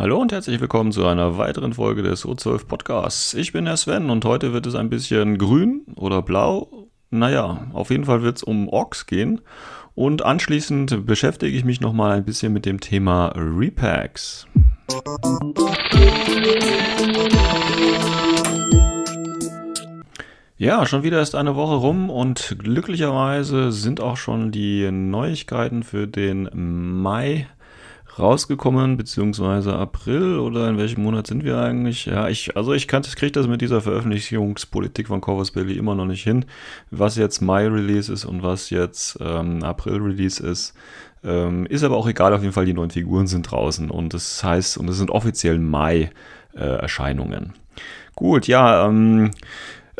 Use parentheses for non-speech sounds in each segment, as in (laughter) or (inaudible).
Hallo und herzlich willkommen zu einer weiteren Folge des O12 Podcasts. Ich bin der Sven und heute wird es ein bisschen grün oder blau. Naja, auf jeden Fall wird es um Orks gehen. Und anschließend beschäftige ich mich nochmal ein bisschen mit dem Thema Repacks. Ja, schon wieder ist eine Woche rum und glücklicherweise sind auch schon die Neuigkeiten für den Mai rausgekommen, beziehungsweise April oder in welchem Monat sind wir eigentlich? Ja, ich, also ich kriege das mit dieser Veröffentlichungspolitik von Corvus Belly immer noch nicht hin, was jetzt Mai-Release ist und was jetzt ähm, April-Release ist. Ähm, ist aber auch egal, auf jeden Fall, die neuen Figuren sind draußen und das heißt, und es sind offiziell Mai-Erscheinungen. Äh, Gut, ja, ähm,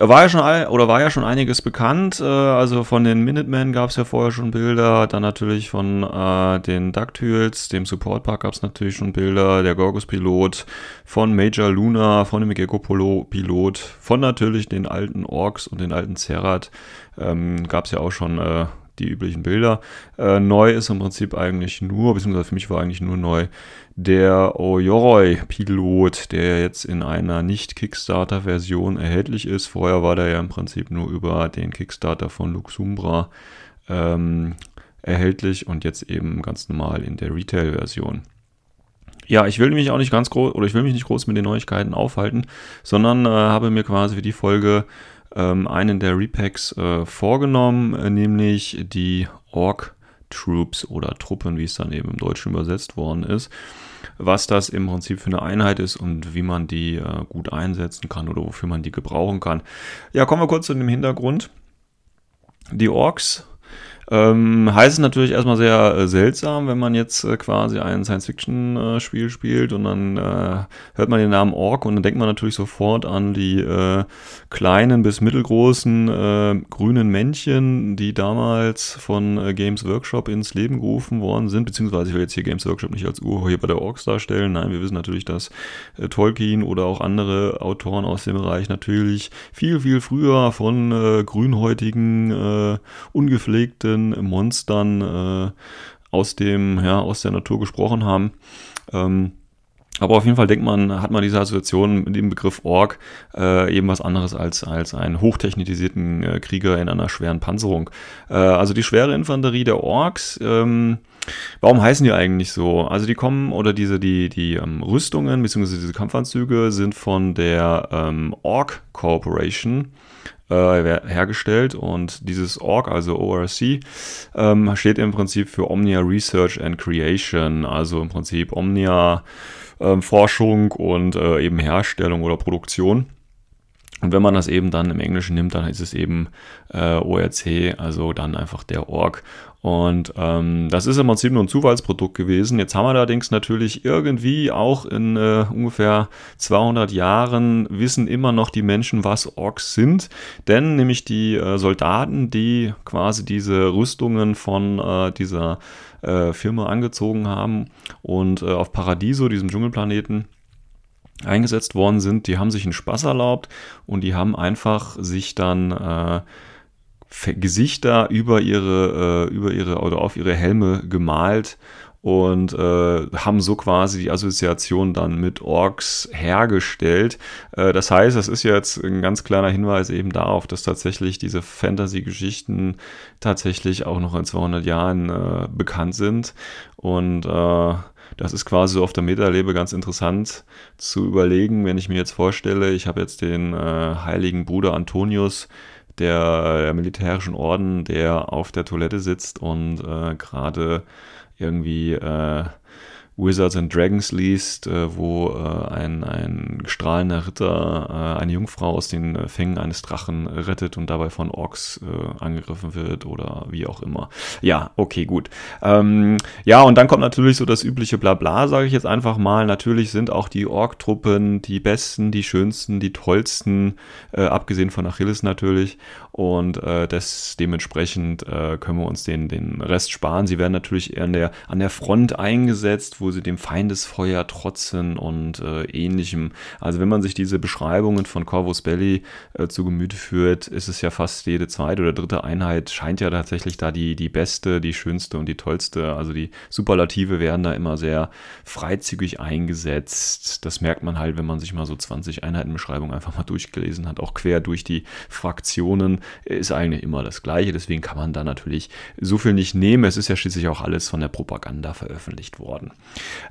war ja schon oder war ja schon einiges bekannt. Äh, also von den Minutemen gab es ja vorher schon Bilder, dann natürlich von äh, den DuckTales, dem Support Park gab es natürlich schon Bilder, der Gorgus Pilot, von Major Luna, von dem Gecko Pilot, von natürlich den alten Orks und den alten Zerat ähm, gab es ja auch schon äh, die üblichen Bilder. Äh, neu ist im Prinzip eigentlich nur, beziehungsweise für mich war eigentlich nur neu, der Oyoroi-Pilot, der jetzt in einer Nicht-Kickstarter-Version erhältlich ist. Vorher war der ja im Prinzip nur über den Kickstarter von Luxumbra ähm, erhältlich und jetzt eben ganz normal in der Retail-Version. Ja, ich will mich auch nicht ganz groß oder ich will mich nicht groß mit den Neuigkeiten aufhalten, sondern äh, habe mir quasi für die Folge ähm, einen der Repacks äh, vorgenommen, äh, nämlich die Orc Troops oder Truppen, wie es dann eben im Deutschen übersetzt worden ist. Was das im Prinzip für eine Einheit ist und wie man die äh, gut einsetzen kann oder wofür man die gebrauchen kann. Ja, kommen wir kurz zu dem Hintergrund. Die Orks ähm, heißt es natürlich erstmal sehr äh, seltsam, wenn man jetzt äh, quasi ein Science-Fiction-Spiel äh, spielt und dann äh, hört man den Namen Ork und dann denkt man natürlich sofort an die äh, kleinen bis mittelgroßen äh, grünen Männchen, die damals von Games Workshop ins Leben gerufen worden sind, beziehungsweise ich will jetzt hier Games Workshop nicht als Urheber der Orks darstellen. Nein, wir wissen natürlich, dass Tolkien oder auch andere Autoren aus dem Bereich natürlich viel, viel früher von grünhäutigen, ungepflegten verschiedenen Monstern äh, aus dem, ja, aus der Natur gesprochen haben. Ähm, aber auf jeden Fall denkt man, hat man diese Assoziation mit dem Begriff Ork äh, eben was anderes als, als einen hochtechnisierten äh, Krieger in einer schweren Panzerung. Äh, also die schwere Infanterie der Orks, ähm, warum heißen die eigentlich so? Also die kommen, oder diese, die, die ähm, Rüstungen, beziehungsweise diese Kampfanzüge sind von der ähm, Ork Corporation äh, hergestellt und dieses Org, also ORC, ähm, steht im Prinzip für Omnia Research and Creation, also im Prinzip Omnia äh, Forschung und äh, eben Herstellung oder Produktion. Und wenn man das eben dann im Englischen nimmt, dann ist es eben äh, ORC, also dann einfach der Org. Und ähm, das ist im Prinzip nur ein Zufallsprodukt gewesen. Jetzt haben wir allerdings natürlich irgendwie auch in äh, ungefähr 200 Jahren wissen immer noch die Menschen, was Orks sind. Denn nämlich die äh, Soldaten, die quasi diese Rüstungen von äh, dieser äh, Firma angezogen haben und äh, auf Paradiso, diesem Dschungelplaneten, eingesetzt worden sind, die haben sich einen Spaß erlaubt und die haben einfach sich dann äh, Gesichter über ihre, äh, über ihre oder auf ihre Helme gemalt und äh, haben so quasi die Assoziation dann mit Orks hergestellt. Äh, das heißt, das ist jetzt ein ganz kleiner Hinweis eben darauf, dass tatsächlich diese Fantasy-Geschichten tatsächlich auch noch in 200 Jahren äh, bekannt sind und äh, das ist quasi so auf der Metalebe ganz interessant zu überlegen, wenn ich mir jetzt vorstelle, ich habe jetzt den äh, heiligen Bruder Antonius, der, der militärischen Orden, der auf der Toilette sitzt und äh, gerade irgendwie äh, Wizards and Dragons liest, äh, wo äh, ein, ein strahlender Ritter äh, eine Jungfrau aus den äh, Fängen eines Drachen rettet und dabei von Orks äh, angegriffen wird oder wie auch immer. Ja, okay, gut. Ähm, ja, und dann kommt natürlich so das übliche Blabla, sage ich jetzt einfach mal. Natürlich sind auch die Ork-Truppen die besten, die schönsten, die tollsten, äh, abgesehen von Achilles natürlich. Und das dementsprechend können wir uns den, den Rest sparen. Sie werden natürlich eher an der, an der Front eingesetzt, wo sie dem Feindesfeuer trotzen und äh, ähnlichem. Also wenn man sich diese Beschreibungen von Corvus Belli äh, zu Gemüte führt, ist es ja fast jede zweite oder dritte Einheit scheint ja tatsächlich da die, die beste, die schönste und die tollste. Also die Superlative werden da immer sehr freizügig eingesetzt. Das merkt man halt, wenn man sich mal so 20 Einheitenbeschreibungen einfach mal durchgelesen hat, auch quer durch die Fraktionen, ist eigentlich immer das Gleiche. Deswegen kann man da natürlich so viel nicht nehmen. Es ist ja schließlich auch alles von der Propaganda veröffentlicht worden.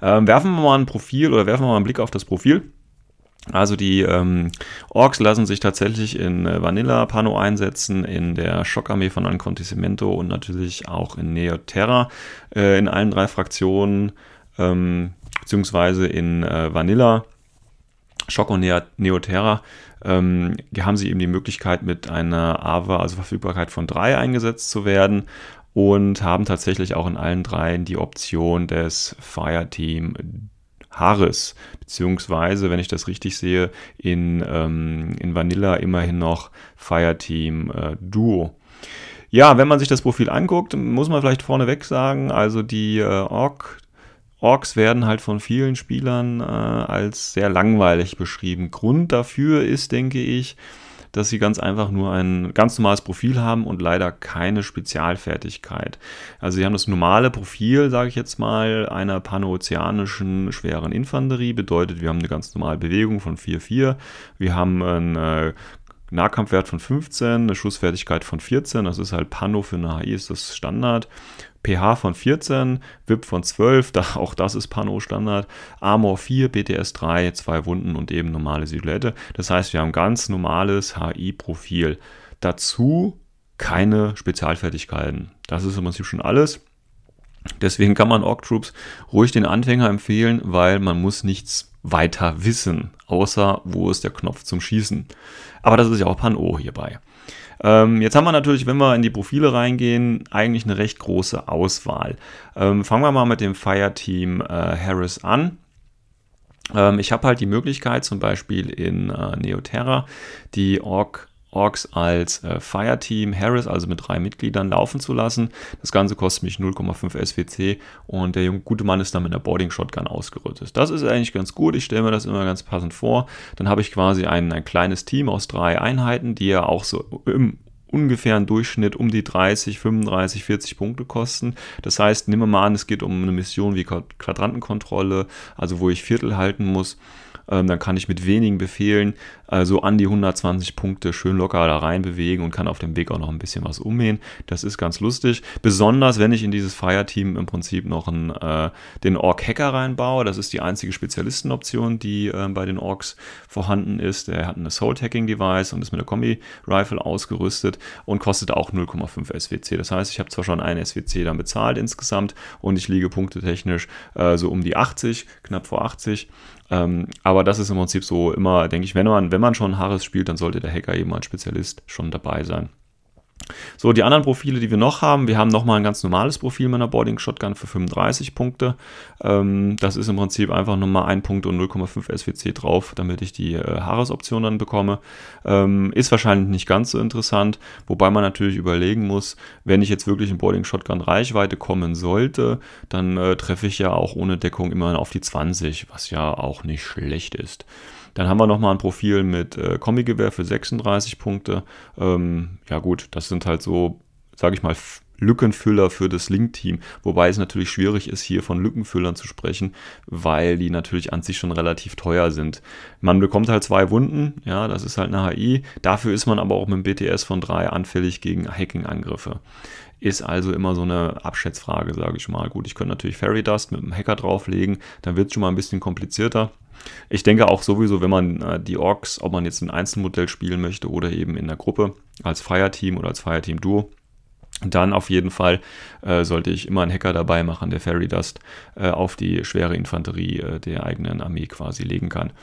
Ähm, werfen wir mal ein Profil oder werfen wir mal einen Blick auf das Profil. Also die ähm, Orks lassen sich tatsächlich in äh, Vanilla Pano einsetzen, in der Schockarmee von Ancontissimento und natürlich auch in Neoterra, äh, in allen drei Fraktionen, ähm, beziehungsweise in äh, Vanilla, Schock und Neoterra ähm, haben sie eben die Möglichkeit mit einer AVA, also Verfügbarkeit von drei eingesetzt zu werden und haben tatsächlich auch in allen dreien die Option des Fireteam Harris, beziehungsweise, wenn ich das richtig sehe, in, ähm, in Vanilla immerhin noch Fireteam äh, Duo. Ja, wenn man sich das Profil anguckt, muss man vielleicht vorneweg sagen, also die äh, Ork, Orks werden halt von vielen Spielern äh, als sehr langweilig beschrieben. Grund dafür ist, denke ich, dass sie ganz einfach nur ein ganz normales Profil haben und leider keine Spezialfertigkeit. Also sie haben das normale Profil, sage ich jetzt mal, einer panozeanischen schweren Infanterie. Bedeutet, wir haben eine ganz normale Bewegung von 4-4. Wir haben einen äh, Nahkampfwert von 15, eine Schussfertigkeit von 14, das ist halt Pano für eine HI, ist das Standard pH von 14, VIP von 12, (laughs) da, auch das ist Pano Standard, Armor 4, BTS 3, zwei Wunden und eben normale Silhouette. Das heißt, wir haben ganz normales HI-Profil. Dazu keine Spezialfertigkeiten. Das ist im Prinzip schon alles. Deswegen kann man Orc Troops ruhig den Anfänger empfehlen, weil man muss nichts weiter wissen, außer wo ist der Knopf zum Schießen. Aber das ist ja auch Pan-O hierbei. Ähm, jetzt haben wir natürlich, wenn wir in die Profile reingehen, eigentlich eine recht große Auswahl. Ähm, fangen wir mal mit dem Fireteam äh, Harris an. Ähm, ich habe halt die Möglichkeit, zum Beispiel in äh, Neoterra die Org Orks als äh, Fireteam Harris, also mit drei Mitgliedern, laufen zu lassen. Das Ganze kostet mich 0,5 SWC und der junge, gute Mann ist dann mit einer Boarding Shotgun ausgerüstet. Das ist eigentlich ganz gut, ich stelle mir das immer ganz passend vor. Dann habe ich quasi ein, ein kleines Team aus drei Einheiten, die ja auch so im ungefähren Durchschnitt um die 30, 35, 40 Punkte kosten. Das heißt, wir mal an, es geht um eine Mission wie Quadrantenkontrolle, also wo ich Viertel halten muss ähm, dann kann ich mit wenigen Befehlen äh, so an die 120 Punkte schön locker da rein bewegen und kann auf dem Weg auch noch ein bisschen was ummähen. Das ist ganz lustig. Besonders, wenn ich in dieses Fireteam im Prinzip noch einen, äh, den Orc-Hacker reinbaue. Das ist die einzige Spezialistenoption, die äh, bei den Orks vorhanden ist. Der hat ein Assault-Hacking-Device und ist mit einer Kombi-Rifle ausgerüstet und kostet auch 0,5 SWC. Das heißt, ich habe zwar schon einen SWC dann bezahlt insgesamt und ich liege punktetechnisch äh, so um die 80, knapp vor 80 ähm, aber das ist im Prinzip so immer, denke ich, wenn man, wenn man schon Harris spielt, dann sollte der Hacker eben als Spezialist schon dabei sein. So, die anderen Profile, die wir noch haben, wir haben nochmal ein ganz normales Profil mit einer Boarding Shotgun für 35 Punkte. Ähm, das ist im Prinzip einfach nochmal ein Punkt und 0,5 SWC drauf, damit ich die äh, Haaresoption dann bekomme. Ähm, ist wahrscheinlich nicht ganz so interessant, wobei man natürlich überlegen muss, wenn ich jetzt wirklich in Boarding Shotgun Reichweite kommen sollte, dann äh, treffe ich ja auch ohne Deckung immer auf die 20, was ja auch nicht schlecht ist. Dann haben wir nochmal ein Profil mit äh, Kombigewehr für 36 Punkte. Ähm, ja gut, das sind halt so, sage ich mal, Lückenfüller für das Link-Team, wobei es natürlich schwierig ist, hier von Lückenfüllern zu sprechen, weil die natürlich an sich schon relativ teuer sind. Man bekommt halt zwei Wunden, ja, das ist halt eine HI, dafür ist man aber auch mit dem BTS von drei anfällig gegen Hacking-Angriffe. Ist also immer so eine Abschätzfrage, sage ich mal. Gut, ich könnte natürlich Fairy Dust mit einem Hacker drauflegen, dann wird es schon mal ein bisschen komplizierter. Ich denke auch sowieso, wenn man äh, die Orks, ob man jetzt ein Einzelmodell spielen möchte oder eben in der Gruppe als Fireteam oder als Fireteam-Duo, dann auf jeden Fall äh, sollte ich immer einen Hacker dabei machen, der Fairy Dust äh, auf die schwere Infanterie äh, der eigenen Armee quasi legen kann.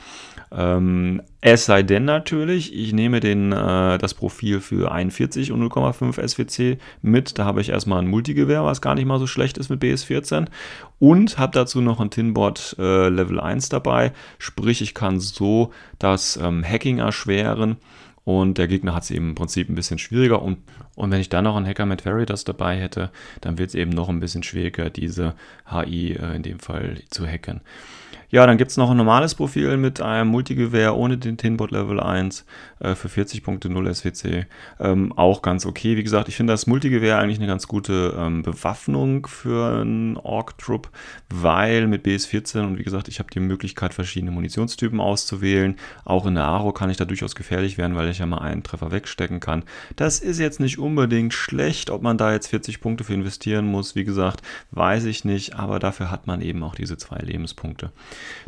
Ähm, es sei denn natürlich, ich nehme den, äh, das Profil für 41 und 0,5 SWC mit. Da habe ich erstmal ein Multigewehr, was gar nicht mal so schlecht ist mit BS14. Und habe dazu noch ein Tinbot äh, Level 1 dabei. Sprich, ich kann so das ähm, Hacking erschweren und der Gegner hat es eben im Prinzip ein bisschen schwieriger und, und wenn ich dann noch einen Hacker mit Veritas dabei hätte, dann wird es eben noch ein bisschen schwieriger, diese HI äh, in dem Fall zu hacken. Ja, dann gibt es noch ein normales Profil mit einem Multigewehr ohne den Tinbot Level 1 äh, für 40 Punkte 0 SWC. Ähm, auch ganz okay. Wie gesagt, ich finde das Multigewehr eigentlich eine ganz gute ähm, Bewaffnung für einen Ork-Trupp, weil mit BS14 und wie gesagt, ich habe die Möglichkeit, verschiedene Munitionstypen auszuwählen. Auch in der Aro kann ich da durchaus gefährlich werden, weil ich ja mal einen Treffer wegstecken kann. Das ist jetzt nicht unbedingt schlecht, ob man da jetzt 40 Punkte für investieren muss. Wie gesagt, weiß ich nicht, aber dafür hat man eben auch diese zwei Lebenspunkte.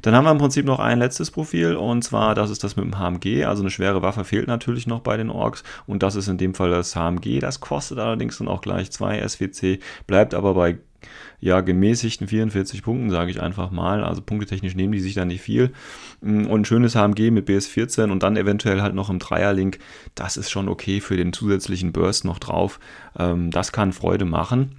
Dann haben wir im Prinzip noch ein letztes Profil und zwar das ist das mit dem HMG. Also eine schwere Waffe fehlt natürlich noch bei den Orks und das ist in dem Fall das HMG. Das kostet allerdings dann auch gleich 2 SWC, bleibt aber bei ja, gemäßigten 44 Punkten, sage ich einfach mal. Also punktetechnisch nehmen die sich da nicht viel. Und ein schönes HMG mit BS14 und dann eventuell halt noch im Dreierlink, das ist schon okay für den zusätzlichen Burst noch drauf. Ähm, das kann Freude machen.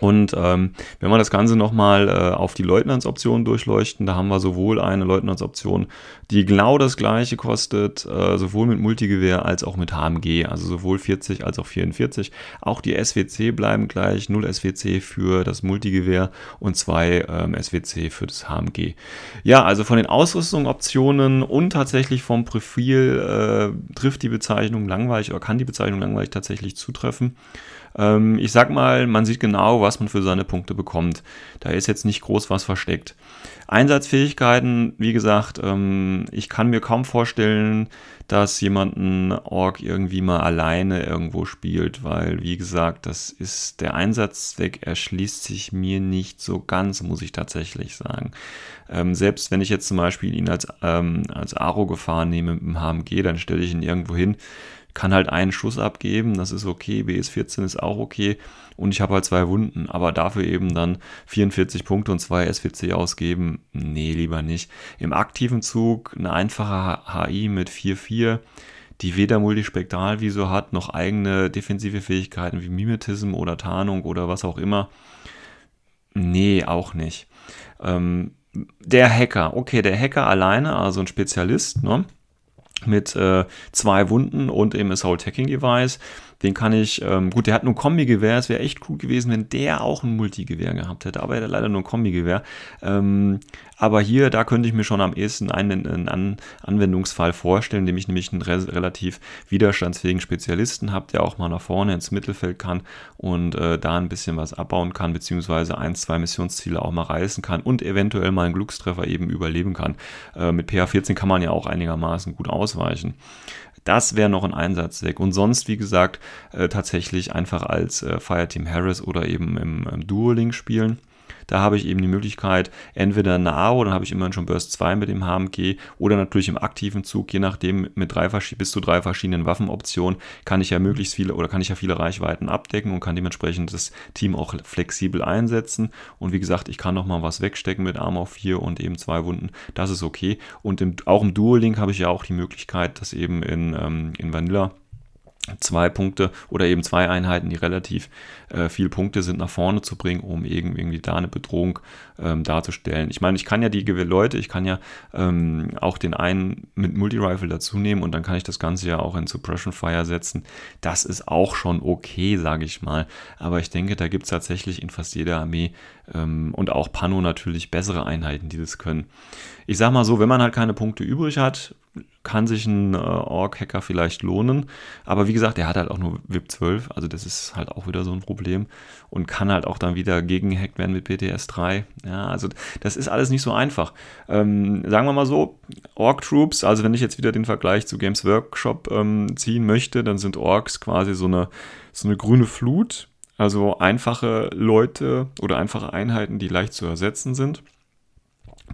Und ähm, wenn wir das Ganze nochmal äh, auf die Leutnantsoption durchleuchten, da haben wir sowohl eine Leutnantsoption, die genau das gleiche kostet, äh, sowohl mit Multigewehr als auch mit HMG, also sowohl 40 als auch 44. Auch die SWC bleiben gleich, 0 SWC für das Multigewehr und 2 ähm, SWC für das HMG. Ja, also von den Ausrüstungsoptionen und tatsächlich vom Profil äh, trifft die Bezeichnung langweilig oder kann die Bezeichnung langweilig tatsächlich zutreffen. Ähm, ich sag mal, man sieht genau, was man für seine Punkte bekommt. Da ist jetzt nicht groß was versteckt. Einsatzfähigkeiten, wie gesagt, ähm, ich kann mir kaum vorstellen, dass jemand einen Org irgendwie mal alleine irgendwo spielt, weil, wie gesagt, das ist der Einsatzzweck erschließt sich mir nicht so ganz, muss ich tatsächlich sagen. Ähm, selbst wenn ich jetzt zum Beispiel ihn als, ähm, als Aro-Gefahr nehme mit dem HMG, dann stelle ich ihn irgendwo hin kann halt einen Schuss abgeben, das ist okay, BS14 ist auch okay und ich habe halt zwei Wunden, aber dafür eben dann 44 Punkte und zwei SWC ausgeben, nee, lieber nicht. Im aktiven Zug eine einfache HI mit 4-4, die weder Multispektralvisor hat, noch eigene defensive Fähigkeiten wie Mimetism oder Tarnung oder was auch immer. Nee, auch nicht. Ähm, der Hacker, okay, der Hacker alleine, also ein Spezialist, ne? mit äh, zwei Wunden und eben Assault Hacking Device. Den kann ich, ähm, gut, der hat nur ein Kombi-Gewehr. Es wäre echt cool gewesen, wenn der auch ein Multigewehr gehabt hätte, aber er hat leider nur ein Kombi-Gewehr. Ähm, aber hier, da könnte ich mir schon am ehesten einen, einen An Anwendungsfall vorstellen, indem ich nämlich einen re relativ widerstandsfähigen Spezialisten habe, der auch mal nach vorne ins Mittelfeld kann und äh, da ein bisschen was abbauen kann, beziehungsweise ein, zwei Missionsziele auch mal reißen kann und eventuell mal einen Glückstreffer eben überleben kann. Äh, mit PH14 kann man ja auch einigermaßen gut ausweichen. Das wäre noch ein Einsatzzweck. Und sonst, wie gesagt, äh, tatsächlich einfach als äh, Fireteam Harris oder eben im, im Duo-Link spielen. Da habe ich eben die Möglichkeit, entweder eine AO, dann habe ich immerhin schon Burst 2 mit dem HMG oder natürlich im aktiven Zug, je nachdem mit drei, bis zu drei verschiedenen Waffenoptionen, kann ich ja möglichst viele oder kann ich ja viele Reichweiten abdecken und kann dementsprechend das Team auch flexibel einsetzen. Und wie gesagt, ich kann nochmal was wegstecken mit Armor 4 und eben zwei Wunden. Das ist okay. Und im, auch im Dual-Link habe ich ja auch die Möglichkeit, das eben in, ähm, in Vanilla zwei Punkte oder eben zwei Einheiten, die relativ äh, viel Punkte sind, nach vorne zu bringen, um irgendwie da eine Bedrohung ähm, darzustellen. Ich meine, ich kann ja die Leute, ich kann ja ähm, auch den einen mit Multi-Rifle dazu nehmen und dann kann ich das Ganze ja auch in Suppression Fire setzen. Das ist auch schon okay, sage ich mal. Aber ich denke, da gibt es tatsächlich in fast jeder Armee ähm, und auch Pano natürlich bessere Einheiten, die das können. Ich sage mal so, wenn man halt keine Punkte übrig hat, kann sich ein äh, Org-Hacker vielleicht lohnen. Aber wie gesagt, der hat halt auch nur VIP 12, also das ist halt auch wieder so ein Problem und kann halt auch dann wieder gegengehackt werden mit PTS 3. Ja, also das ist alles nicht so einfach. Ähm, sagen wir mal so, Org-Troops, also wenn ich jetzt wieder den Vergleich zu Games Workshop ähm, ziehen möchte, dann sind Orks quasi so eine, so eine grüne Flut. Also einfache Leute oder einfache Einheiten, die leicht zu ersetzen sind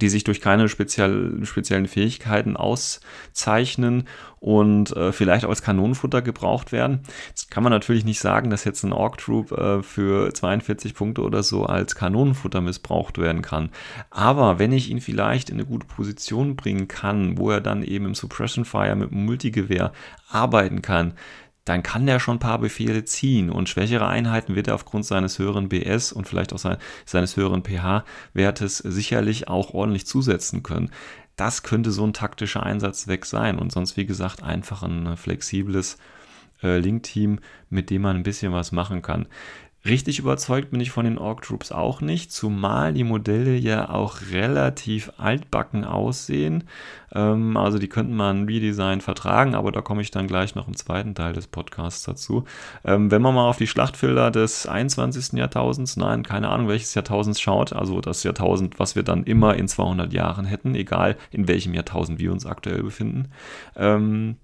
die sich durch keine speziell, speziellen Fähigkeiten auszeichnen und äh, vielleicht auch als Kanonenfutter gebraucht werden. Jetzt kann man natürlich nicht sagen, dass jetzt ein Orc Troop äh, für 42 Punkte oder so als Kanonenfutter missbraucht werden kann. Aber wenn ich ihn vielleicht in eine gute Position bringen kann, wo er dann eben im Suppression Fire mit dem Multigewehr arbeiten kann, dann kann der schon ein paar Befehle ziehen und schwächere Einheiten wird er aufgrund seines höheren BS und vielleicht auch sein, seines höheren pH-Wertes sicherlich auch ordentlich zusetzen können. das könnte so ein taktischer Einsatzzweck sein und sonst, wie gesagt, einfach ein flexibles äh, Link-Team, mit dem man ein bisschen was machen kann. Richtig überzeugt bin ich von den Org Troops auch nicht, zumal die Modelle ja auch relativ altbacken aussehen. Ähm, also die könnten man Redesign vertragen, aber da komme ich dann gleich noch im zweiten Teil des Podcasts dazu. Ähm, wenn man mal auf die Schlachtfelder des 21. Jahrtausends, nein, keine Ahnung welches Jahrtausends schaut, also das Jahrtausend, was wir dann immer in 200 Jahren hätten, egal in welchem Jahrtausend wir uns aktuell befinden, ähm,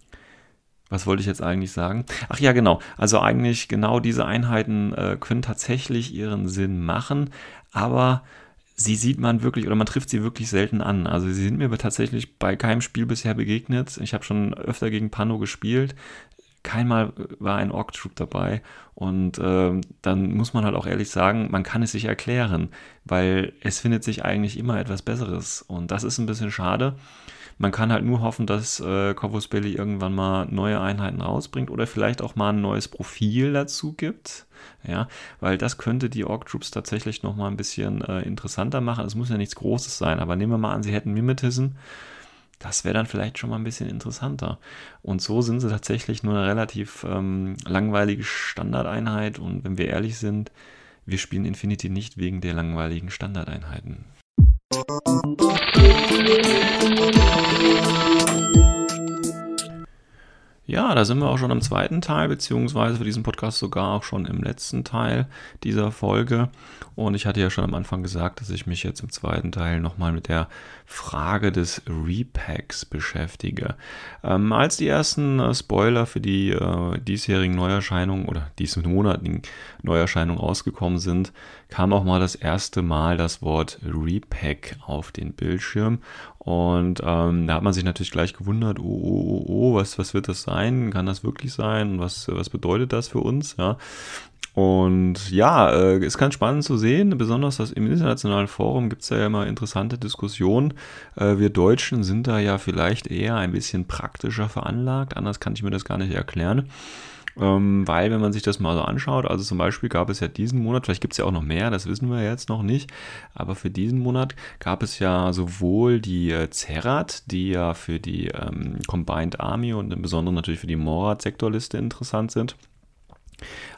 was wollte ich jetzt eigentlich sagen? Ach ja, genau. Also eigentlich genau diese Einheiten äh, können tatsächlich ihren Sinn machen, aber sie sieht man wirklich oder man trifft sie wirklich selten an. Also sie sind mir tatsächlich bei keinem Spiel bisher begegnet. Ich habe schon öfter gegen Pano gespielt. Keinmal war ein Orc Troop dabei und äh, dann muss man halt auch ehrlich sagen, man kann es sich erklären, weil es findet sich eigentlich immer etwas Besseres und das ist ein bisschen schade. Man kann halt nur hoffen, dass äh, Corvus Belli irgendwann mal neue Einheiten rausbringt oder vielleicht auch mal ein neues Profil dazu gibt. Ja, weil das könnte die Orc Troops tatsächlich noch mal ein bisschen äh, interessanter machen. Es muss ja nichts Großes sein, aber nehmen wir mal an, sie hätten Mimetism. Das wäre dann vielleicht schon mal ein bisschen interessanter. Und so sind sie tatsächlich nur eine relativ ähm, langweilige Standardeinheit. Und wenn wir ehrlich sind, wir spielen Infinity nicht wegen der langweiligen Standardeinheiten. Ja, da sind wir auch schon im zweiten Teil, beziehungsweise für diesen Podcast sogar auch schon im letzten Teil dieser Folge. Und ich hatte ja schon am Anfang gesagt, dass ich mich jetzt im zweiten Teil nochmal mit der Frage des Repacks beschäftige. Ähm, als die ersten äh, Spoiler für die äh, diesjährigen Neuerscheinungen oder diesen monatigen Neuerscheinungen rausgekommen sind, kam auch mal das erste Mal das Wort Repack auf den Bildschirm. Und ähm, da hat man sich natürlich gleich gewundert, oh, oh, oh, oh, was, was wird das sein? Kann das wirklich sein? Was, was bedeutet das für uns? Ja. Und ja, äh, ist ganz spannend zu sehen, besonders dass im internationalen Forum gibt es ja immer interessante Diskussionen. Äh, wir Deutschen sind da ja vielleicht eher ein bisschen praktischer veranlagt, anders kann ich mir das gar nicht erklären. Ähm, weil, wenn man sich das mal so anschaut, also zum Beispiel gab es ja diesen Monat, vielleicht gibt es ja auch noch mehr, das wissen wir jetzt noch nicht, aber für diesen Monat gab es ja sowohl die äh, Zerat, die ja für die ähm, Combined Army und im Besonderen natürlich für die Morat-Sektorliste interessant sind,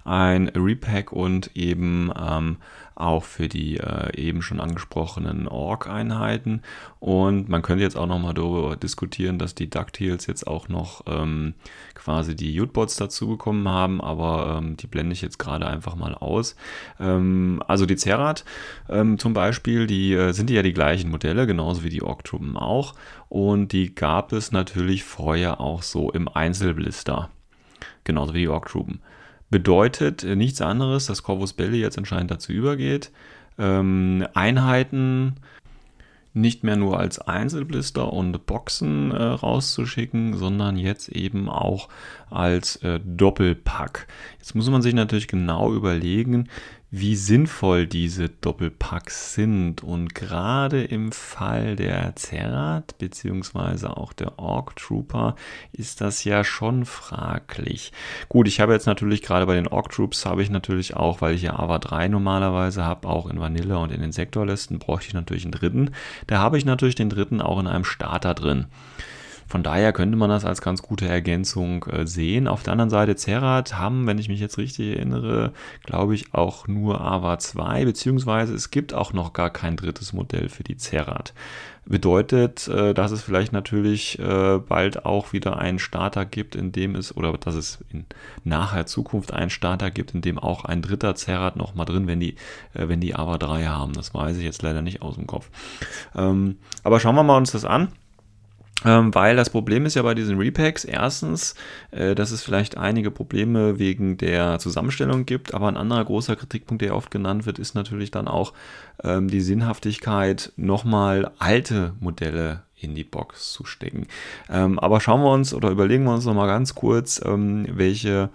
ein Repack und eben ähm, auch für die äh, eben schon angesprochenen Org-Einheiten. Und man könnte jetzt auch nochmal darüber diskutieren, dass die DuckTales jetzt auch noch ähm, quasi die Utebots dazu bekommen haben, aber ähm, die blende ich jetzt gerade einfach mal aus. Ähm, also die Zerat ähm, zum Beispiel, die äh, sind ja die gleichen Modelle, genauso wie die Ork-Truppen auch. Und die gab es natürlich vorher auch so im Einzelblister. Genauso wie die Ork-Truppen bedeutet äh, nichts anderes, dass Corvus Belli jetzt anscheinend dazu übergeht, ähm, Einheiten nicht mehr nur als Einzelblister und Boxen äh, rauszuschicken, sondern jetzt eben auch als äh, Doppelpack. Jetzt muss man sich natürlich genau überlegen, wie sinnvoll diese Doppelpacks sind. Und gerade im Fall der Zerat bzw. auch der Orc Trooper ist das ja schon fraglich. Gut, ich habe jetzt natürlich gerade bei den Orc Troops habe ich natürlich auch, weil ich ja AVA 3 normalerweise habe, auch in Vanilla und in den Sektorlisten, bräuchte ich natürlich einen dritten. Da habe ich natürlich den dritten auch in einem Starter drin. Von daher könnte man das als ganz gute Ergänzung äh, sehen. Auf der anderen Seite, Zerat haben, wenn ich mich jetzt richtig erinnere, glaube ich auch nur AVA 2, beziehungsweise es gibt auch noch gar kein drittes Modell für die Zerat. Bedeutet, äh, dass es vielleicht natürlich äh, bald auch wieder einen Starter gibt, in dem es, oder dass es in naher Zukunft einen Starter gibt, in dem auch ein dritter Zerat noch mal drin, wenn die, wenn die AVA 3 haben. Das weiß ich jetzt leider nicht aus dem Kopf. Ähm, aber schauen wir mal uns das an. Ähm, weil das Problem ist ja bei diesen Repacks erstens, äh, dass es vielleicht einige Probleme wegen der Zusammenstellung gibt, aber ein anderer großer Kritikpunkt, der oft genannt wird, ist natürlich dann auch ähm, die Sinnhaftigkeit, nochmal alte Modelle in die Box zu stecken. Ähm, aber schauen wir uns oder überlegen wir uns nochmal ganz kurz, ähm, welche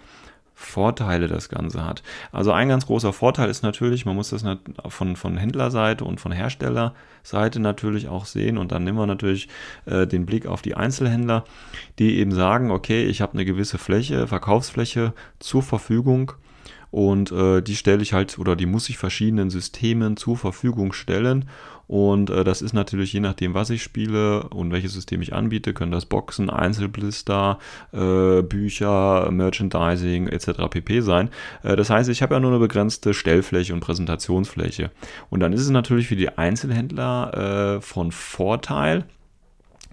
Vorteile das Ganze hat. Also ein ganz großer Vorteil ist natürlich, man muss das von, von Händlerseite und von Herstellerseite natürlich auch sehen und dann nehmen wir natürlich äh, den Blick auf die Einzelhändler, die eben sagen, okay, ich habe eine gewisse Fläche, Verkaufsfläche zur Verfügung Und äh, die stelle ich halt oder die muss ich verschiedenen Systemen zur Verfügung stellen. Und äh, das ist natürlich je nachdem, was ich spiele und welches System ich anbiete, können das Boxen, Einzelblister, äh, Bücher, Merchandising etc. pp sein. Äh, das heißt, ich habe ja nur eine begrenzte Stellfläche und Präsentationsfläche. Und dann ist es natürlich für die Einzelhändler äh, von Vorteil,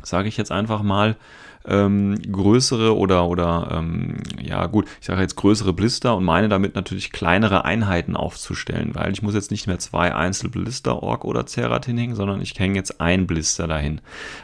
sage ich jetzt einfach mal, ähm, größere oder, oder ähm, ja gut, ich sage jetzt größere Blister und meine damit natürlich kleinere Einheiten aufzustellen, weil ich muss jetzt nicht mehr zwei Einzelblister, Org oder Zerat hinhängen, sondern ich hänge jetzt ein Blister dahin.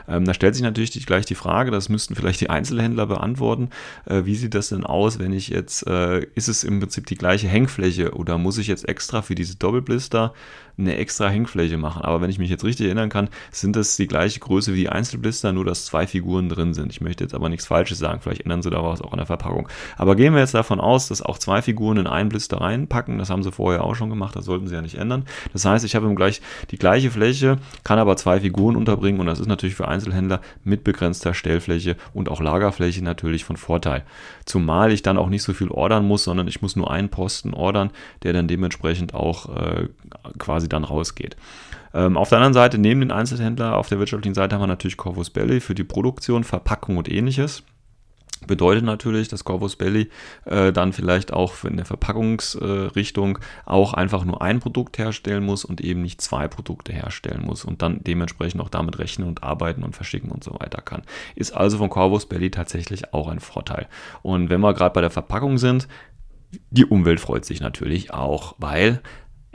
Ähm, da stellt sich natürlich gleich die Frage, das müssten vielleicht die Einzelhändler beantworten, äh, wie sieht das denn aus, wenn ich jetzt, äh, ist es im Prinzip die gleiche Hängfläche oder muss ich jetzt extra für diese Doppelblister eine extra Hängfläche machen. Aber wenn ich mich jetzt richtig erinnern kann, sind das die gleiche Größe wie die Einzelblister, nur dass zwei Figuren drin sind. Ich möchte jetzt aber nichts Falsches sagen, vielleicht ändern sie da was auch an der Verpackung. Aber gehen wir jetzt davon aus, dass auch zwei Figuren in einen Blister reinpacken. Das haben sie vorher auch schon gemacht, das sollten sie ja nicht ändern. Das heißt, ich habe gleich die gleiche Fläche, kann aber zwei Figuren unterbringen und das ist natürlich für Einzelhändler mit begrenzter Stellfläche und auch Lagerfläche natürlich von Vorteil. Zumal ich dann auch nicht so viel ordern muss, sondern ich muss nur einen Posten ordern, der dann dementsprechend auch äh, quasi dann rausgeht. Ähm, auf der anderen Seite, neben den Einzelhändler, auf der wirtschaftlichen Seite haben wir natürlich Corvus Belly für die Produktion, Verpackung und ähnliches. Bedeutet natürlich, dass Corvus Belly äh, dann vielleicht auch in der Verpackungsrichtung äh, auch einfach nur ein Produkt herstellen muss und eben nicht zwei Produkte herstellen muss und dann dementsprechend auch damit rechnen und arbeiten und verschicken und so weiter kann. Ist also von Corvus Belly tatsächlich auch ein Vorteil. Und wenn wir gerade bei der Verpackung sind, die Umwelt freut sich natürlich auch, weil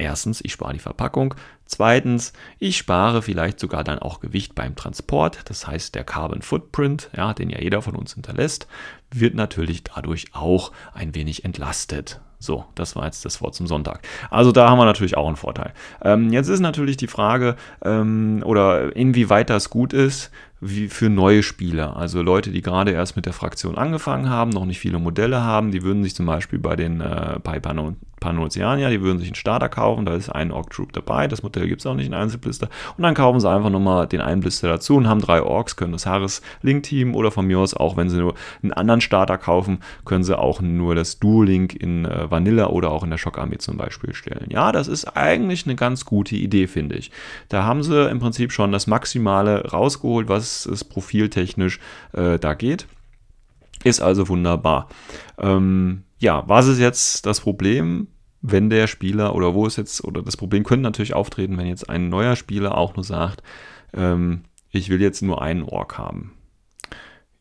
Erstens, ich spare die Verpackung. Zweitens, ich spare vielleicht sogar dann auch Gewicht beim Transport. Das heißt, der Carbon Footprint, ja, den ja jeder von uns hinterlässt, wird natürlich dadurch auch ein wenig entlastet. So, das war jetzt das Wort zum Sonntag. Also da haben wir natürlich auch einen Vorteil. Ähm, jetzt ist natürlich die Frage, ähm, oder inwieweit das gut ist, wie für neue Spieler. Also Leute, die gerade erst mit der Fraktion angefangen haben, noch nicht viele Modelle haben, die würden sich zum Beispiel bei den äh, bei Pano Panoceania, die würden sich einen Starter kaufen, da ist ein Orc Troop dabei, das Modell gibt es auch nicht in Einzelblister und dann kaufen sie einfach nochmal den einen Blister dazu und haben drei Orks, können das Harris Link Team oder von mir aus auch, wenn sie nur einen anderen Starter kaufen, können sie auch nur das Dual Link in äh, Vanilla oder auch in der Shock Armee zum Beispiel stellen. Ja, das ist eigentlich eine ganz gute Idee, finde ich. Da haben sie im Prinzip schon das Maximale rausgeholt, was es profiltechnisch äh, da geht. Ist also wunderbar. Ähm, ja, was ist jetzt das Problem? wenn der Spieler oder wo ist jetzt, oder das Problem könnte natürlich auftreten, wenn jetzt ein neuer Spieler auch nur sagt, ähm, ich will jetzt nur einen Ork haben.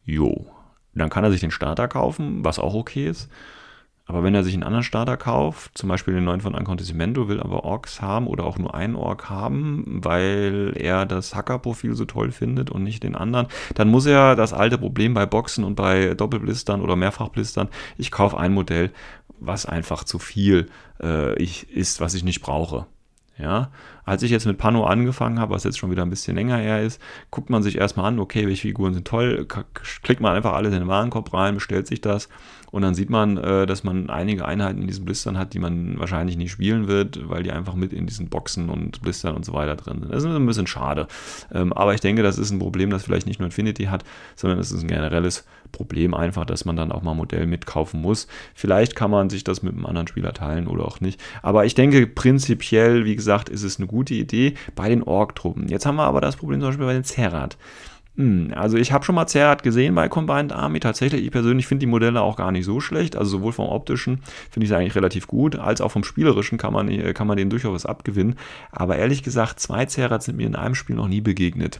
Jo, dann kann er sich den Starter kaufen, was auch okay ist. Aber wenn er sich einen anderen Starter kauft, zum Beispiel den neuen von Acontecimento, will aber Orks haben oder auch nur einen Ork haben, weil er das Hacker-Profil so toll findet und nicht den anderen, dann muss er das alte Problem bei Boxen und bei Doppelblistern oder Mehrfachblistern, ich kaufe ein Modell, was einfach zu viel äh, ich, ist, was ich nicht brauche. Ja, als ich jetzt mit Pano angefangen habe, was jetzt schon wieder ein bisschen länger her ist, guckt man sich erstmal an, okay, welche Figuren sind toll, klickt man einfach alles in den Warenkorb rein, bestellt sich das und dann sieht man, äh, dass man einige Einheiten in diesen Blistern hat, die man wahrscheinlich nicht spielen wird, weil die einfach mit in diesen Boxen und Blistern und so weiter drin sind. Das ist ein bisschen schade. Ähm, aber ich denke, das ist ein Problem, das vielleicht nicht nur Infinity hat, sondern es ist ein generelles Problem einfach, dass man dann auch mal ein Modell mitkaufen muss. Vielleicht kann man sich das mit einem anderen Spieler teilen oder auch nicht. Aber ich denke, prinzipiell, wie gesagt, ist es eine gute Idee bei den Ork-Truppen. Jetzt haben wir aber das Problem zum Beispiel bei den Zerrat. Hm, also ich habe schon mal Zerrat gesehen bei Combined Army. Tatsächlich, ich persönlich finde die Modelle auch gar nicht so schlecht. Also sowohl vom optischen finde ich sie eigentlich relativ gut, als auch vom spielerischen kann man, äh, kann man denen durchaus was abgewinnen. Aber ehrlich gesagt, zwei Zerrat sind mir in einem Spiel noch nie begegnet.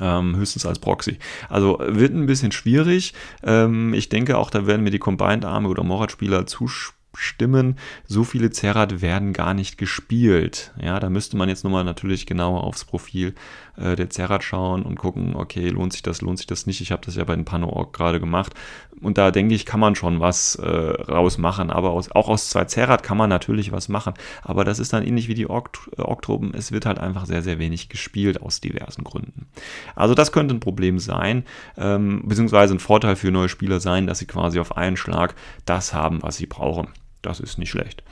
Ähm, höchstens als Proxy. Also wird ein bisschen schwierig. Ähm, ich denke auch, da werden mir die Combined Army oder Morat-Spieler zustimmen Stimmen, so viele Zerrat werden gar nicht gespielt. Ja, da müsste man jetzt nochmal natürlich genauer aufs Profil äh, der Zerrat schauen und gucken, okay, lohnt sich das, lohnt sich das nicht. Ich habe das ja bei den Pano-Org gerade gemacht. Und da denke ich, kann man schon was äh, rausmachen. Aber aus, auch aus zwei Zerrat kann man natürlich was machen. Aber das ist dann ähnlich wie die Ork-Truppen. Es wird halt einfach sehr, sehr wenig gespielt aus diversen Gründen. Also das könnte ein Problem sein, ähm, beziehungsweise ein Vorteil für neue Spieler sein, dass sie quasi auf einen Schlag das haben, was sie brauchen. Das ist nicht schlecht.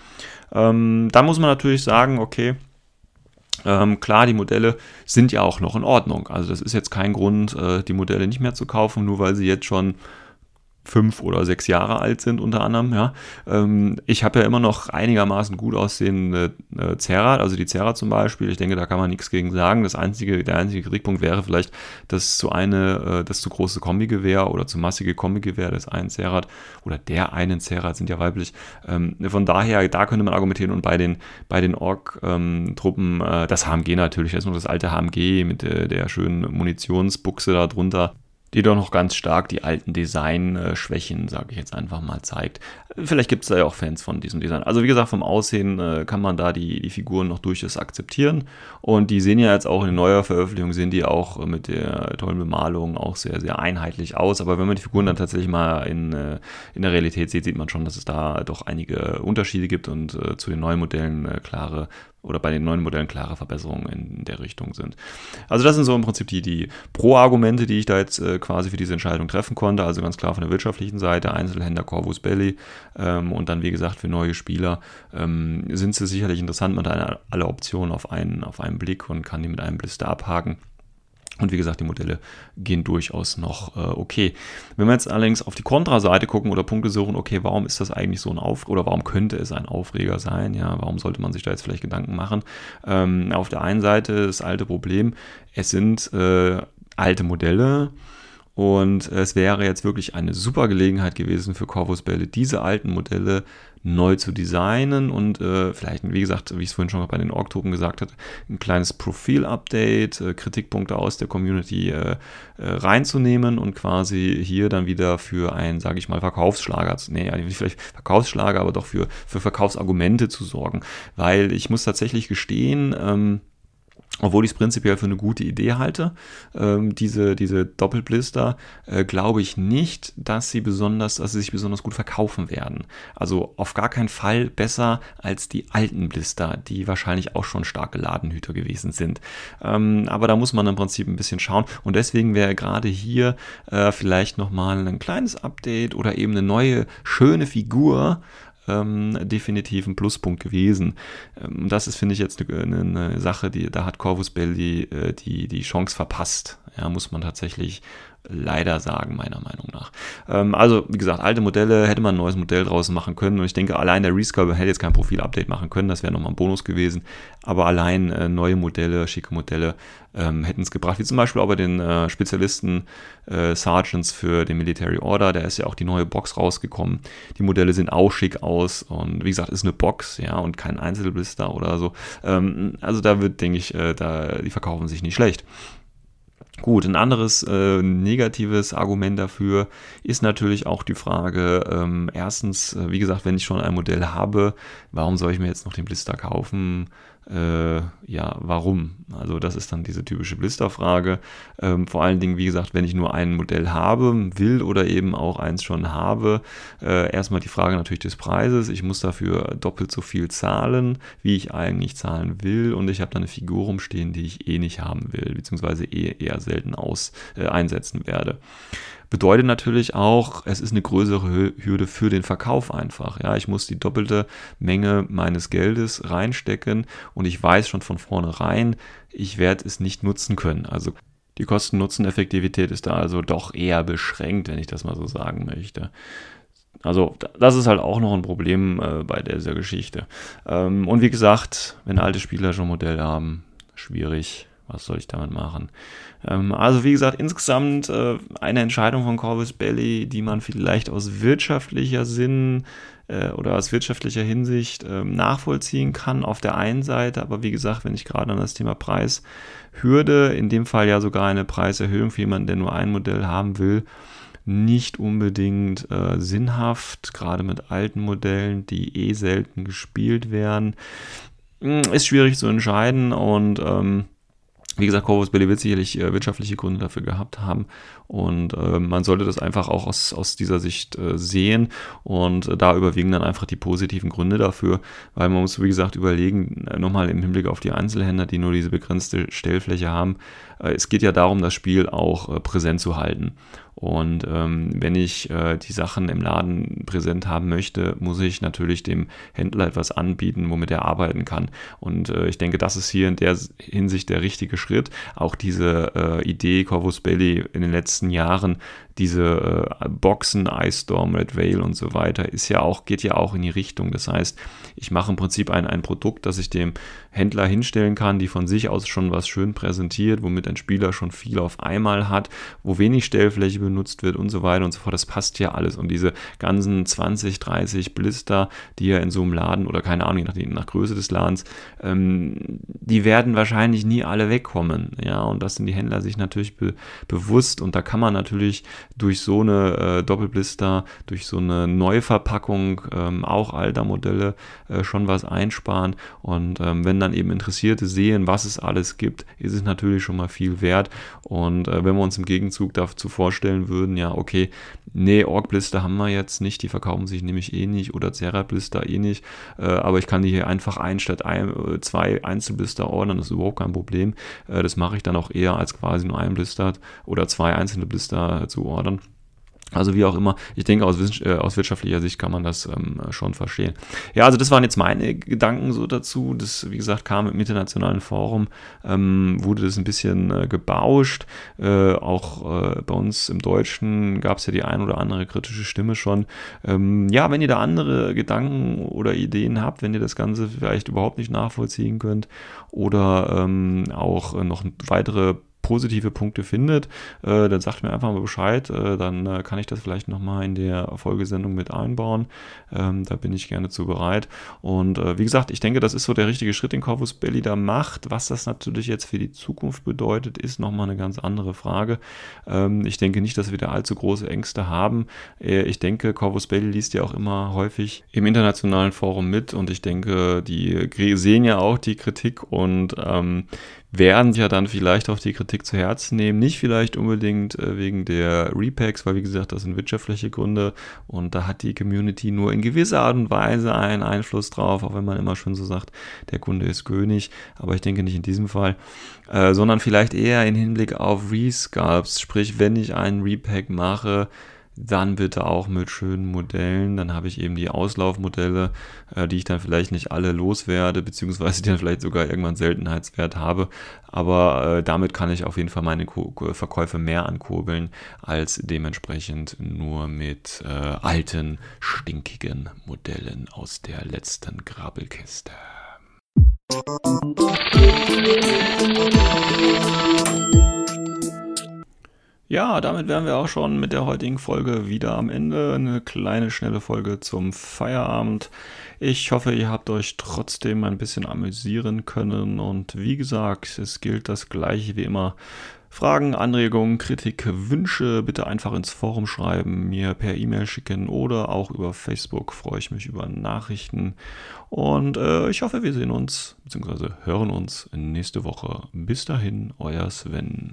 Ähm, da muss man natürlich sagen, okay, ähm, klar, die Modelle sind ja auch noch in Ordnung. Also das ist jetzt kein Grund, äh, die Modelle nicht mehr zu kaufen, nur weil sie jetzt schon fünf oder sechs Jahre alt sind, unter anderem. Ja. Ähm, ich habe ja immer noch einigermaßen gut aussehende äh, Zerrat, also die Zerrat zum Beispiel. Ich denke, da kann man nichts gegen sagen. Das einzige, der einzige Kritikpunkt wäre vielleicht das zu eine, äh, das zu große Kombigewehr oder zu massige Kombigewehr des einen Zerrat oder der einen Zerrat sind ja weiblich. Ähm, von daher, da könnte man argumentieren und bei den, bei den Ork-Truppen, äh, das HMG natürlich, noch das alte HMG mit der, der schönen Munitionsbuchse da drunter die doch noch ganz stark die alten Design-Schwächen, sage ich jetzt einfach mal, zeigt. Vielleicht gibt es da ja auch Fans von diesem Design. Also wie gesagt, vom Aussehen äh, kann man da die, die Figuren noch durchaus akzeptieren. Und die sehen ja jetzt auch in neuer Veröffentlichung, sehen die auch mit der tollen Bemalung auch sehr, sehr einheitlich aus. Aber wenn man die Figuren dann tatsächlich mal in, äh, in der Realität sieht, sieht man schon, dass es da doch einige Unterschiede gibt und äh, zu den neuen Modellen äh, klare oder bei den neuen Modellen klare Verbesserungen in der Richtung sind. Also das sind so im Prinzip die, die Pro-Argumente, die ich da jetzt äh, quasi für diese Entscheidung treffen konnte. Also ganz klar von der wirtschaftlichen Seite, Einzelhändler Corvus Belly ähm, und dann wie gesagt für neue Spieler ähm, sind sie sicherlich interessant. Man hat alle Optionen auf einen, auf einen Blick und kann die mit einem Blister abhaken. Und wie gesagt, die Modelle gehen durchaus noch äh, okay. Wenn wir jetzt allerdings auf die Kontraseite gucken oder Punkte suchen, okay, warum ist das eigentlich so ein Aufreger oder warum könnte es ein Aufreger sein? Ja, warum sollte man sich da jetzt vielleicht Gedanken machen? Ähm, auf der einen Seite das alte Problem, es sind äh, alte Modelle, und es wäre jetzt wirklich eine super Gelegenheit gewesen für Corvus Bälle, diese alten Modelle neu zu designen und äh, vielleicht, wie gesagt, wie ich es vorhin schon bei den Org-Truppen gesagt hatte, ein kleines Profil-Update, äh, Kritikpunkte aus der Community äh, äh reinzunehmen und quasi hier dann wieder für ein, sage ich mal, Verkaufsschlager, nee, nicht vielleicht Verkaufsschlager, aber doch für, für Verkaufsargumente zu sorgen. Weil ich muss tatsächlich gestehen, ähm, obwohl ich es prinzipiell für eine gute Idee halte, ähm, diese, diese Doppelblister, äh, glaube ich nicht, dass sie besonders, dass sie sich besonders gut verkaufen werden. Also auf gar keinen Fall besser als die alten Blister, die wahrscheinlich auch schon starke Ladenhüter gewesen sind. Ähm, aber da muss man im Prinzip ein bisschen schauen und deswegen wäre gerade hier äh, vielleicht nochmal ein kleines Update oder eben eine neue schöne Figur ähm, definitiv ein Pluspunkt gewesen. Ähm, das ist, finde ich, jetzt eine, eine, Sache, die, da hat Corvus Belli äh, die, die Chance verpasst. Ja, muss man tatsächlich leider sagen, meiner Meinung nach. Ähm, also, wie gesagt, alte Modelle hätte man ein neues Modell draußen machen können. Und ich denke, allein der Rescope hätte jetzt kein Profil-Update machen können. Das wäre nochmal ein Bonus gewesen. Aber allein äh, neue Modelle, schicke Modelle ähm, hätten es gebracht. Wie zum Beispiel auch bei den äh, Spezialisten äh, Sergeants für den Military Order. Da ist ja auch die neue Box rausgekommen. Die Modelle sehen auch schick aus. Und wie gesagt, ist eine Box, ja, und kein Einzelblister oder so. Ähm, also da wird, denke ich, äh, da, die verkaufen sich nicht schlecht. Gut, ein anderes äh, negatives Argument dafür ist natürlich auch die Frage, ähm, erstens, äh, wie gesagt, wenn ich schon ein Modell habe, warum soll ich mir jetzt noch den Blister kaufen? Äh, ja, warum? Also das ist dann diese typische Blisterfrage. Ähm, vor allen Dingen, wie gesagt, wenn ich nur ein Modell habe, will oder eben auch eins schon habe, äh, erstmal die Frage natürlich des Preises. Ich muss dafür doppelt so viel zahlen, wie ich eigentlich zahlen will und ich habe dann eine Figur rumstehen, die ich eh nicht haben will, beziehungsweise eh eher selten aus, äh, einsetzen werde. Bedeutet natürlich auch, es ist eine größere Hürde für den Verkauf einfach. Ja, ich muss die doppelte Menge meines Geldes reinstecken und ich weiß schon von vornherein, ich werde es nicht nutzen können. Also die Kosten-Nutzen-Effektivität ist da also doch eher beschränkt, wenn ich das mal so sagen möchte. Also das ist halt auch noch ein Problem äh, bei dieser Geschichte. Ähm, und wie gesagt, wenn alte Spieler schon Modelle haben, schwierig was soll ich damit machen? Ähm, also wie gesagt, insgesamt äh, eine Entscheidung von Corvus Belly, die man vielleicht aus wirtschaftlicher Sinn äh, oder aus wirtschaftlicher Hinsicht äh, nachvollziehen kann auf der einen Seite, aber wie gesagt, wenn ich gerade an das Thema Preishürde, in dem Fall ja sogar eine Preiserhöhung für jemanden, der nur ein Modell haben will, nicht unbedingt äh, sinnhaft, gerade mit alten Modellen, die eh selten gespielt werden. Hm, ist schwierig zu entscheiden und ähm, wie gesagt, Corvus Belli wird sicherlich äh, wirtschaftliche Gründe dafür gehabt haben und äh, man sollte das einfach auch aus, aus dieser Sicht äh, sehen und äh, da überwiegen dann einfach die positiven Gründe dafür, weil man muss, wie gesagt, überlegen, äh, nochmal im Hinblick auf die Einzelhändler, die nur diese begrenzte Stellfläche haben, äh, es geht ja darum, das Spiel auch präsent zu halten Und ähm, wenn ich äh, die Sachen im Laden präsent haben möchte, muss ich natürlich dem Händler etwas anbieten, womit er arbeiten kann. Und äh, ich denke, das ist hier in der Hinsicht der richtige Schritt. Auch diese äh, Idee Corvus Belli in den letzten Jahren, diese äh, Boxen, Ice Storm, Red Veil und so weiter, ist ja auch, geht ja auch in die Richtung. Das heißt, ich mache im Prinzip ein, ein Produkt, das ich dem Händler hinstellen kann, die von sich aus schon was schön präsentiert, womit ein Spieler schon viel auf einmal hat, wo wenig Stellfläche benutzt wird und so weiter und so fort. Das passt ja alles. Und diese ganzen 20, 30 Blister, die ja in so einem Laden oder keine Ahnung, nach, nach Größe des Ladens, ähm, die werden wahrscheinlich nie alle wegkommen. Ja, und das sind die Händler sich natürlich be bewusst. Und da kann man natürlich durch so eine äh, Doppelblister, durch so eine Neuverpackung ähm, auch alter Modelle äh, schon was einsparen. Und ähm, wenn dann eben Interessierte sehen, was es alles gibt, ist es natürlich schon mal viel wert. Und äh, wenn wir uns im Gegenzug dazu vorstellen würden, ja, okay, nee, Org-Blister haben wir jetzt nicht, die verkaufen sich nämlich eh nicht oder Zera-Blister eh nicht, äh, aber ich kann die hier einfach ein statt ein, äh, zwei Einzelblister ordern, das ist überhaupt kein Problem. Äh, das mache ich dann auch eher als quasi nur ein Blister oder zwei einzelne Blister zu ordern. Also wie auch immer, ich denke, aus, äh, aus wirtschaftlicher Sicht kann man das ähm, schon verstehen. Ja, also das waren jetzt meine Gedanken so dazu. Das, wie gesagt, kam im internationalen Forum, ähm, wurde das ein bisschen äh, gebauscht. Äh, auch äh, bei uns im Deutschen gab es ja die ein oder andere kritische Stimme schon. Ähm, ja, wenn ihr da andere Gedanken oder Ideen habt, wenn ihr das Ganze vielleicht überhaupt nicht nachvollziehen könnt oder ähm, auch noch weitere positive Punkte findet, äh, dann sagt mir einfach mal Bescheid. Äh, dann äh, kann ich das vielleicht nochmal in der Folgesendung mit einbauen. Ähm, da bin ich gerne zu bereit. Und äh, wie gesagt, ich denke, das ist so der richtige Schritt, den Corvus Belli da macht. Was das natürlich jetzt für die Zukunft bedeutet, ist nochmal eine ganz andere Frage. Ähm, ich denke nicht, dass wir da allzu große Ängste haben. Äh, ich denke, Corvus Belli liest ja auch immer häufig im internationalen Forum mit und ich denke, die sehen ja auch die Kritik und ähm, werden ja dann vielleicht auch die Kritik zu Herzen nehmen. Nicht vielleicht unbedingt äh, wegen der Repacks, weil wie gesagt, das sind wirtschaftliche Gründe und da hat die Community nur in gewisser Art und Weise einen Einfluss drauf, auch wenn man immer schon so sagt, der Kunde ist König. Aber ich denke nicht in diesem Fall, äh, sondern vielleicht eher in Hinblick auf Resculpts. Sprich, wenn ich einen Repack mache, dann bitte auch mit schönen Modellen. Dann habe ich eben die Auslaufmodelle, äh, die ich dann vielleicht nicht alle loswerde, beziehungsweise (laughs) die dann vielleicht sogar irgendwann Seltenheitswert habe. Aber äh, damit kann ich auf jeden Fall meine Ko Verkäufe mehr ankurbeln, als dementsprechend nur mit äh, alten, stinkigen Modellen aus der letzten Grabelkiste. Ja, damit wären wir auch schon mit der heutigen Folge wieder am Ende. Eine kleine, schnelle Folge zum Feierabend. Ich hoffe, ihr habt euch trotzdem ein bisschen amüsieren können. Und wie gesagt, es gilt das gleiche wie immer. Fragen, Anregungen, Kritik, Wünsche bitte einfach ins Forum schreiben, mir per E-Mail schicken oder auch über Facebook freue ich mich über Nachrichten. Und äh, ich hoffe, wir sehen uns bzw. hören uns nächste Woche. Bis dahin, euer Sven.